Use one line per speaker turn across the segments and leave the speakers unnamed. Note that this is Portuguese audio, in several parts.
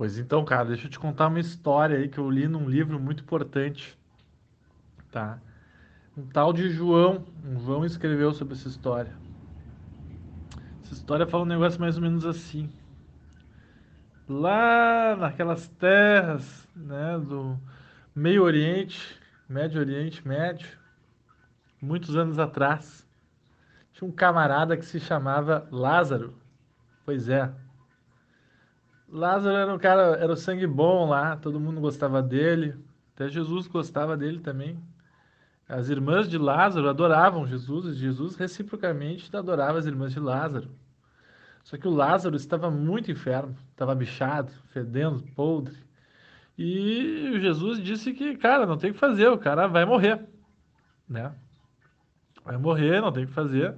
Pois então, cara, deixa eu te contar uma história aí que eu li num livro muito importante, tá? Um tal de João, um João escreveu sobre essa história. Essa história fala um negócio mais ou menos assim. Lá naquelas terras, né, do Meio Oriente, Médio Oriente Médio, muitos anos atrás, tinha um camarada que se chamava Lázaro. Pois é, Lázaro era um cara, era o sangue bom lá, todo mundo gostava dele, até Jesus gostava dele também. As irmãs de Lázaro adoravam Jesus, e Jesus reciprocamente adorava as irmãs de Lázaro. Só que o Lázaro estava muito enfermo, estava bichado, fedendo, podre. E Jesus disse que, cara, não tem o que fazer, o cara vai morrer, né? Vai morrer, não tem o que fazer.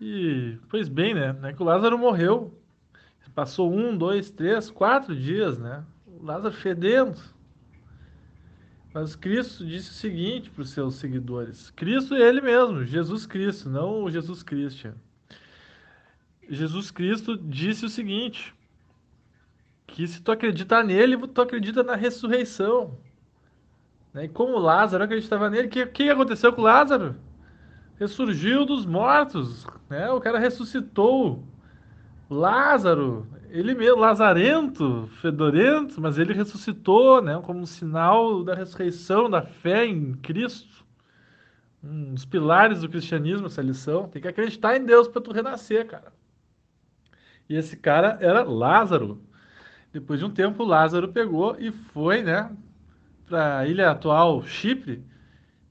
E, pois bem, né? É que o Lázaro morreu, Passou um, dois, três, quatro dias, né? O Lázaro fedendo. Mas Cristo disse o seguinte para os seus seguidores: Cristo é Ele mesmo, Jesus Cristo, não o Jesus Cristo. Jesus Cristo disse o seguinte: que se tu acreditar nele, tu acredita na ressurreição. Né? E como Lázaro acreditava nele, o que, que aconteceu com Lázaro? Ressurgiu dos mortos, né? O cara ressuscitou. Lázaro, ele mesmo, lazarento, fedorento, mas ele ressuscitou, né, como um sinal da ressurreição, da fé em Cristo. Um dos pilares do cristianismo, essa lição. Tem que acreditar em Deus para tu renascer, cara. E esse cara era Lázaro. Depois de um tempo, Lázaro pegou e foi, né, para a ilha atual, Chipre,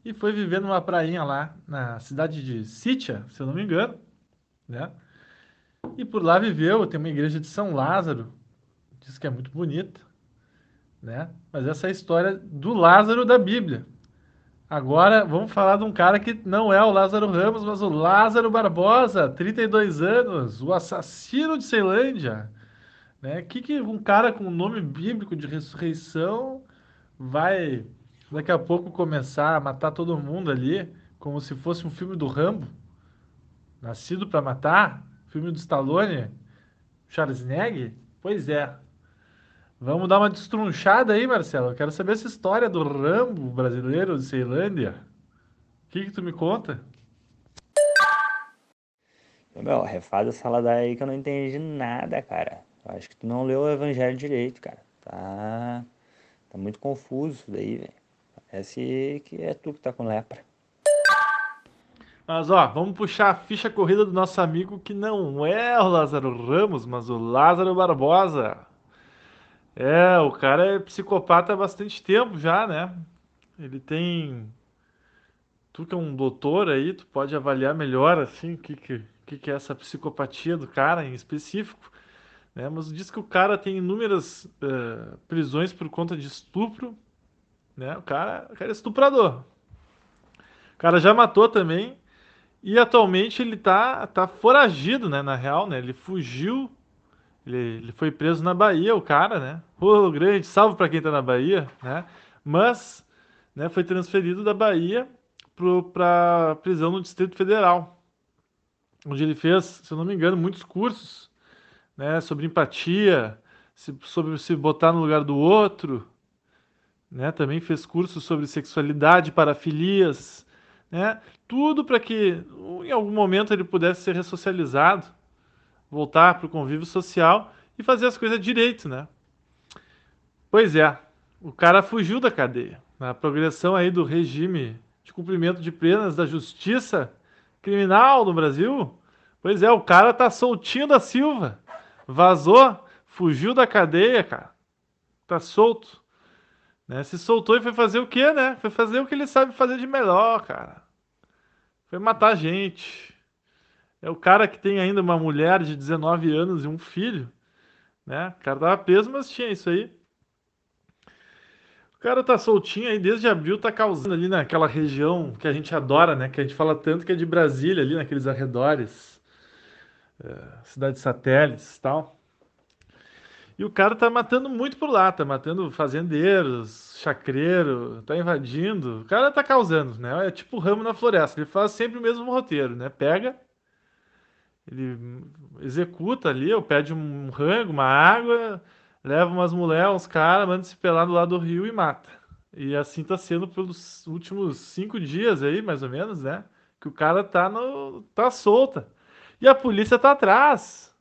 e foi viver numa prainha lá na cidade de Sítia, se eu não me engano, né? E por lá viveu, tem uma igreja de São Lázaro, diz que é muito bonita, né? Mas essa é a história do Lázaro da Bíblia. Agora vamos falar de um cara que não é o Lázaro Ramos, mas o Lázaro Barbosa, 32 anos, o assassino de Ceilândia. Né? Que, que um cara com nome bíblico de ressurreição vai daqui a pouco começar a matar todo mundo ali, como se fosse um filme do Rambo, nascido para matar? Filme do Stallone, Schwarzenegger? Pois é. Vamos dar uma destrunchada aí, Marcelo. Eu quero saber essa história do Rambo brasileiro de Ceilândia. O que, que tu me conta?
Meu, refaz essa salada aí que eu não entendi nada, cara. Eu acho que tu não leu o evangelho direito, cara. Tá, tá muito confuso isso daí, velho. Parece que é tu que tá com lepra.
Mas ó, vamos puxar a ficha corrida do nosso amigo que não é o Lázaro Ramos, mas o Lázaro Barbosa. É, o cara é psicopata há bastante tempo já, né? Ele tem. Tu que é um doutor aí, tu pode avaliar melhor assim o que, que, que é essa psicopatia do cara em específico. Né? Mas diz que o cara tem inúmeras uh, prisões por conta de estupro. Né? O, cara, o cara é estuprador. O cara já matou também e atualmente ele tá, tá foragido, né? Na real, né? Ele fugiu. Ele, ele foi preso na Bahia, o cara, né? Ô, grande, salve para quem tá na Bahia, né? Mas, né, foi transferido da Bahia para prisão no Distrito Federal, onde ele fez, se eu não me engano, muitos cursos, né, sobre empatia, sobre se botar no lugar do outro, né? Também fez cursos sobre sexualidade, parafilias, né? Tudo para que em algum momento ele pudesse ser ressocializado, voltar para o convívio social e fazer as coisas direito, né? Pois é, o cara fugiu da cadeia. Na progressão aí do regime de cumprimento de penas da justiça criminal no Brasil, pois é, o cara tá soltinho da Silva. Vazou, fugiu da cadeia, cara. Tá solto. Né? Se soltou e foi fazer o quê, né? Foi fazer o que ele sabe fazer de melhor, cara. Foi matar gente. É o cara que tem ainda uma mulher de 19 anos e um filho. Né? O cara tava preso, mas tinha isso aí. O cara tá soltinho aí desde abril, tá causando ali naquela região que a gente adora, né? Que a gente fala tanto que é de Brasília, ali naqueles arredores. É, cidades satélites e tal. E o cara tá matando muito por lá, tá matando fazendeiros, chacreiro, tá invadindo. O cara tá causando, né? É tipo ramo na floresta. Ele faz sempre o mesmo roteiro, né? Pega, ele executa ali, ou pede um rango, uma água, leva umas mulheres, uns caras, manda se pelar do lado do rio e mata. E assim tá sendo pelos últimos cinco dias aí, mais ou menos, né? Que o cara tá no. tá solta. E a polícia tá atrás.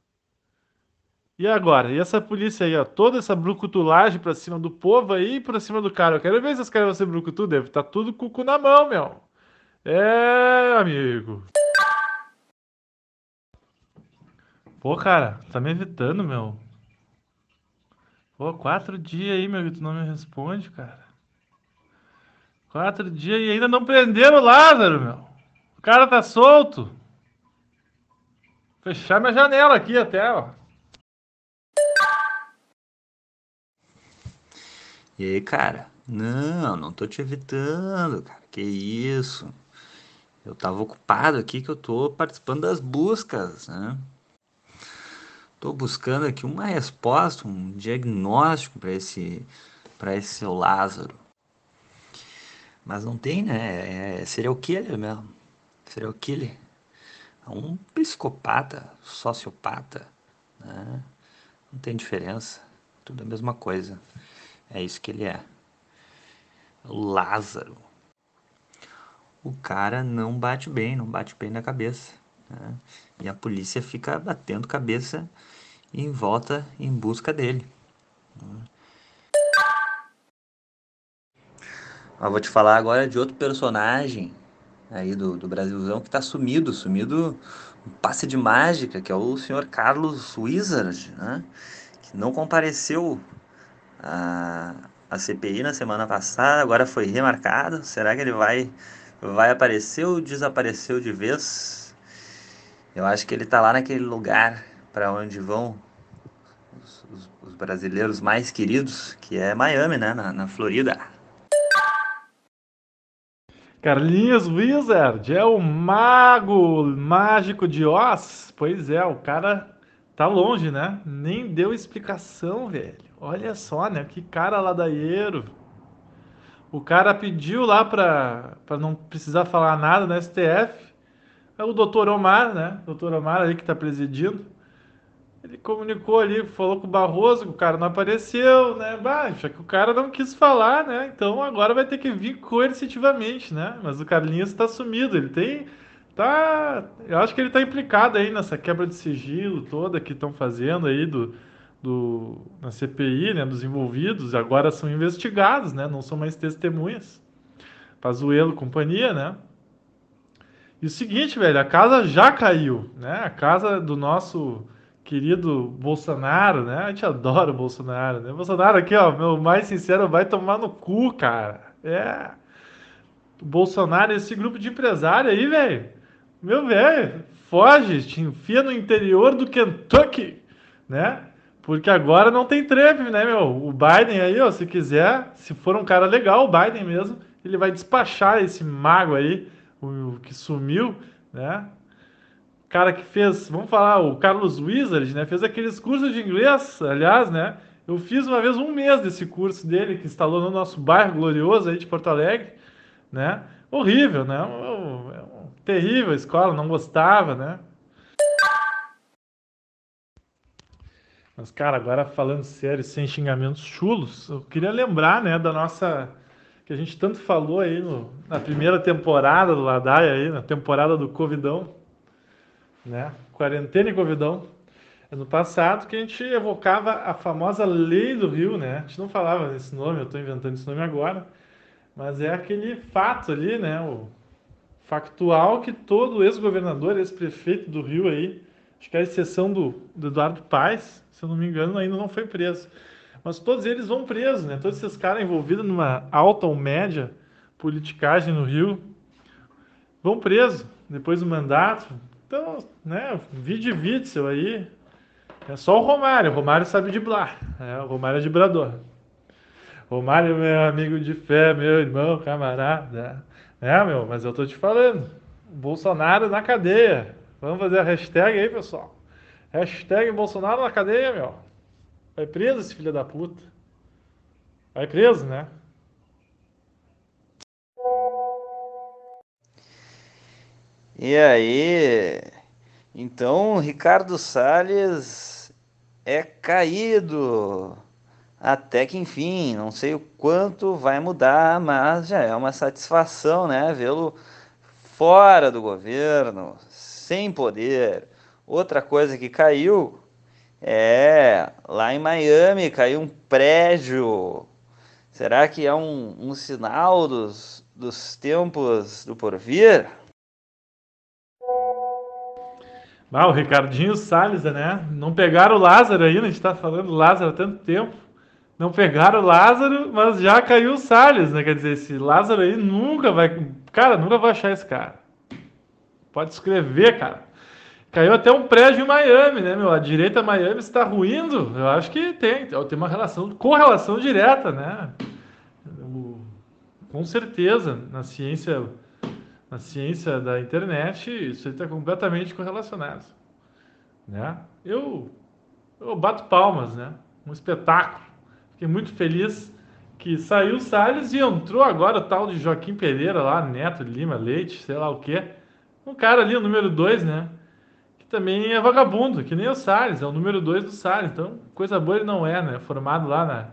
E agora? E essa polícia aí, ó, toda essa brucutulagem pra cima do povo aí e pra cima do cara. Eu quero ver se os caras vão ser brucutu, deve tá tudo com o cu na mão, meu. É, amigo. Pô, cara, tá me evitando, meu. Pô, quatro dias aí, meu, tu não me responde, cara. Quatro dias e ainda não prenderam o Lázaro, meu. O cara tá solto. Fechar minha janela aqui até, ó.
E aí, cara? Não, não tô te evitando, cara. Que isso? Eu tava ocupado aqui que eu tô participando das buscas, né? Tô buscando aqui uma resposta, um diagnóstico para esse esse seu Lázaro. Mas não tem, né? É serial killer mesmo. Serial killer. É um psicopata, sociopata, né? Não tem diferença. Tudo a mesma coisa. É isso que ele é. O Lázaro. O cara não bate bem, não bate bem na cabeça. Né? E a polícia fica batendo cabeça em volta em busca dele. Mas vou te falar agora de outro personagem aí do, do Brasilzão que está sumido, sumido um passe de mágica, que é o senhor Carlos Wizard, né? que não compareceu a, a CPI na semana passada, agora foi remarcado. Será que ele vai, vai aparecer ou desapareceu de vez? Eu acho que ele está lá naquele lugar para onde vão os, os, os, brasileiros mais queridos, que é Miami, né? Na, na Florida.
Carlinhos Wizard é o mago mágico de Oz? Pois é, o cara tá longe, né? Nem deu explicação, velho. Olha só, né? Que cara ladaieiro. O cara pediu lá pra não precisar falar nada no STF. É o doutor Omar, né? Doutor Omar aí que tá presidindo. Ele comunicou ali, falou com o Barroso, o cara não apareceu, né? Já que o cara não quis falar, né? Então agora vai ter que vir coercitivamente, né? Mas o Carlinhos está sumido, ele tem. Tá. Eu acho que ele está implicado aí nessa quebra de sigilo toda que estão fazendo aí do, do, na CPI, né? Dos envolvidos, agora são investigados, né? Não são mais testemunhas. Pazuello companhia, né? E o seguinte, velho, a casa já caiu, né? A casa do nosso querido Bolsonaro, né? Gente adora o Bolsonaro, né? Bolsonaro aqui, ó, meu mais sincero, vai tomar no cu, cara. É. Bolsonaro, esse grupo de empresário aí, velho. Meu velho, foge, te enfia no interior do Kentucky, né? Porque agora não tem trepe, né, meu? O Biden aí, ó, se quiser, se for um cara legal, o Biden mesmo, ele vai despachar esse mago aí, o que sumiu, né? cara que fez, vamos falar, o Carlos Wizard, né? Fez aqueles cursos de inglês, aliás, né? Eu fiz uma vez um mês desse curso dele, que instalou no nosso bairro glorioso aí de Porto Alegre, né? Horrível, né? Terrível a escola, não gostava, né? Mas, cara, agora falando sério, sem xingamentos chulos, eu queria lembrar, né, da nossa. que a gente tanto falou aí no, na primeira temporada do Ladaia, aí, na temporada do Covidão né? Quarentena e Covidão. No passado que a gente evocava a famosa lei do Rio, né? A gente não falava esse nome, eu estou inventando esse nome agora, mas é aquele fato ali, né? O factual que todo ex-governador, ex-prefeito do Rio aí, acho que a exceção do, do Eduardo Paes, se eu não me engano, ainda não foi preso. Mas todos eles vão presos, né? Todos esses caras envolvidos numa alta ou média politicagem no Rio vão presos depois do mandato, então, né, vídeo Witzel aí. É só o Romário. O Romário sabe driblar. É, o Romário é driblador. Romário, meu amigo de fé, meu irmão, camarada. É, meu, mas eu tô te falando. Bolsonaro na cadeia. Vamos fazer a hashtag aí, pessoal. Hashtag Bolsonaro na cadeia, meu. Vai preso esse filho da puta. Vai preso, né?
E aí? Então, Ricardo Salles é caído. Até que enfim, não sei o quanto vai mudar, mas já é uma satisfação, né? Vê-lo fora do governo, sem poder. Outra coisa que caiu é lá em Miami caiu um prédio. Será que é um, um sinal dos, dos tempos do porvir?
Ah, o Ricardinho Salles, né? Não pegaram o Lázaro ainda, a gente tá falando do Lázaro há tanto tempo. Não pegaram o Lázaro, mas já caiu o Salles, né? Quer dizer, esse Lázaro aí nunca vai. Cara, nunca vai achar esse cara. Pode escrever, cara. Caiu até um prédio em Miami, né, meu? A direita Miami está ruindo. Eu acho que tem. Tem uma relação, correlação direta, né? Com certeza, na ciência na ciência da internet, isso está completamente correlacionado. Né? Eu, eu bato palmas, né? Um espetáculo. Fiquei muito feliz que saiu o Salles e entrou agora o tal de Joaquim Pereira lá, Neto Lima Leite, sei lá o quê. Um cara ali, o número 2, né? Que também é vagabundo, que nem o Salles, é o número 2 do Salles. Então, coisa boa ele não é, né? Formado lá na,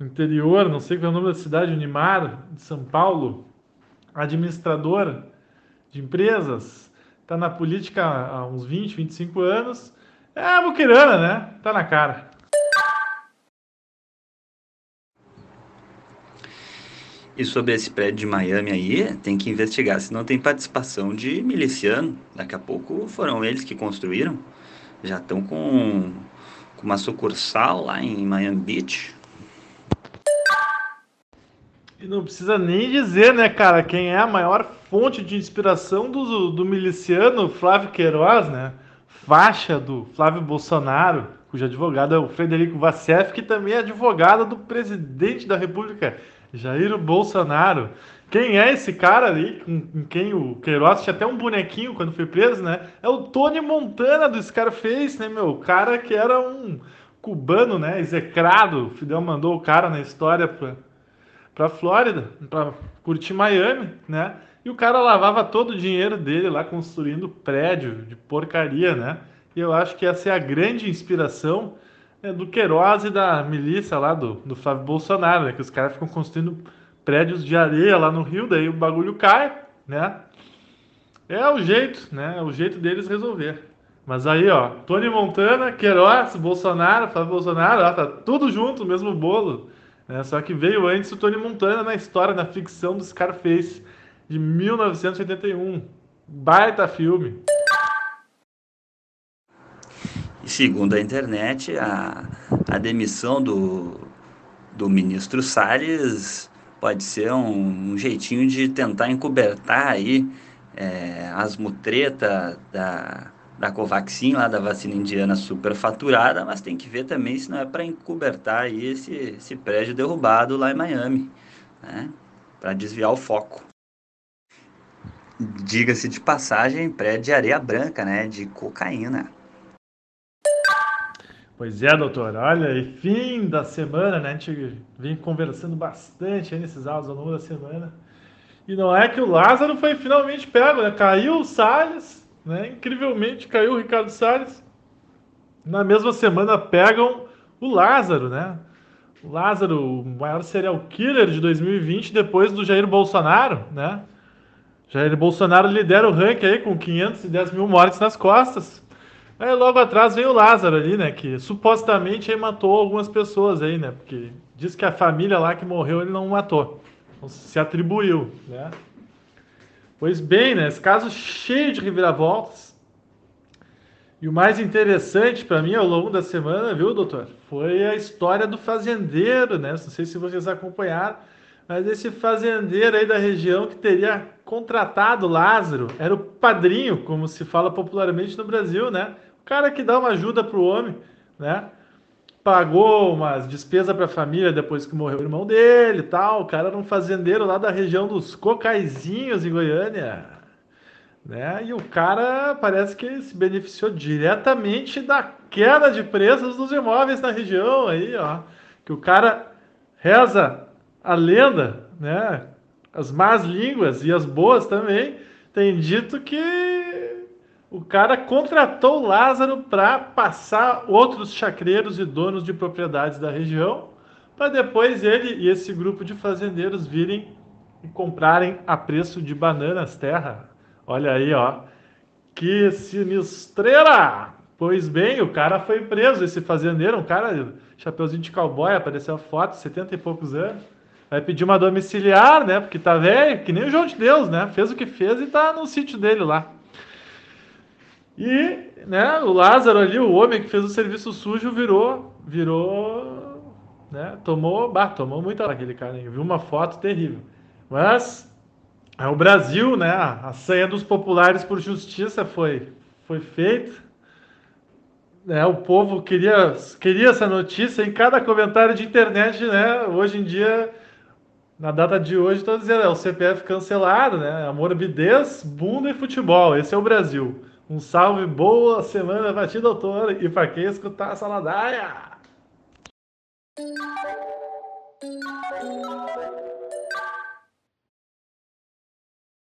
no interior, não sei qual é o nome da cidade, Unimar, de São Paulo, administrador de empresas, está na política há uns 20, 25 anos. É a muquirana, né? Tá na cara.
E sobre esse prédio de Miami aí, tem que investigar se não tem participação de miliciano. Daqui a pouco foram eles que construíram. Já estão com, com uma sucursal lá em Miami Beach.
E não precisa nem dizer, né, cara, quem é a maior fonte de inspiração do, do miliciano Flávio Queiroz, né? Faixa do Flávio Bolsonaro, cujo advogado é o Frederico Vassef, que também é advogado do presidente da República, Jair Bolsonaro. Quem é esse cara ali, com, quem o Queiroz tinha até um bonequinho quando foi preso, né? É o Tony Montana do Scarface, né, meu? O cara que era um cubano, né? Execrado. O Fidel mandou o cara na história pra para Flórida, para curtir Miami, né? E o cara lavava todo o dinheiro dele lá construindo prédio de porcaria, né? Eu acho que essa é a grande inspiração né, do Queiroz e da milícia lá do, do Flávio Bolsonaro, né? Que os caras ficam construindo prédios de areia lá no Rio, daí o bagulho cai, né? É o jeito, né? É o jeito deles resolver. Mas aí, ó, Tony Montana, Queiroz, Bolsonaro, Flávio Bolsonaro, ó, tá tudo junto, mesmo bolo. Né? Só que veio antes o Tony Montana na história, na ficção do Scarface, de 1981. Baita filme.
Segundo a internet, a, a demissão do, do ministro Salles pode ser um, um jeitinho de tentar encobertar aí é, as mutretas da da Covaxin, lá da vacina indiana superfaturada, mas tem que ver também se não é para encobertar aí esse, esse prédio derrubado lá em Miami, né? Para desviar o foco. Diga-se de passagem, prédio de areia branca, né? De cocaína.
Pois é, doutor. Olha, e fim da semana, né? A gente vem conversando bastante aí nesses áudios ao longo da semana. E não é que o Lázaro foi finalmente pego, né? Caiu o Salles, né? Incrivelmente caiu o Ricardo Salles. Na mesma semana pegam o Lázaro, né? O Lázaro, o maior serial killer de 2020, depois do Jair Bolsonaro, né? Jair Bolsonaro lidera o ranking aí com 510 mil mortes nas costas. Aí logo atrás vem o Lázaro ali, né? Que supostamente aí matou algumas pessoas aí, né? Porque diz que a família lá que morreu ele não matou. Então, se atribuiu, né? Pois bem, né? Esse caso cheio de reviravoltas. E o mais interessante para mim ao longo da semana, viu, doutor? Foi a história do fazendeiro, né? Não sei se vocês acompanharam, mas esse fazendeiro aí da região que teria contratado Lázaro, era o padrinho, como se fala popularmente no Brasil, né? Cara que dá uma ajuda para o homem, né? pagou umas despesas para a família depois que morreu o irmão dele e tal. O cara era um fazendeiro lá da região dos Cocaizinhos, em Goiânia. Né? E o cara parece que se beneficiou diretamente da queda de preços dos imóveis na região aí, ó. Que o cara reza a lenda, né? As más línguas e as boas também tem dito que o cara contratou o Lázaro para passar outros chacreiros e donos de propriedades da região para depois ele e esse grupo de fazendeiros virem e comprarem a preço de bananas terra. Olha aí, ó. Que sinistreira! Pois bem, o cara foi preso, esse fazendeiro, um cara, chapeuzinho de cowboy, apareceu a foto, 70 e poucos anos. Vai pedir uma domiciliar, né? Porque tá velho, que nem o João de Deus, né? Fez o que fez e tá no sítio dele lá. E, né, o Lázaro ali, o homem que fez o serviço sujo, virou, virou, né? Tomou, bah, tomou muita aquele cara? Viu uma foto terrível. Mas é o Brasil, né? A senha dos populares por justiça foi foi feita né, o povo queria, queria essa notícia em cada comentário de internet, né? Hoje em dia, na data de hoje, estou dizendo, é o CPF cancelado, né? Morbidez, bunda e futebol. Esse é o Brasil. Um salve, boa semana para ti, doutor, e para quem escutar a saladaia.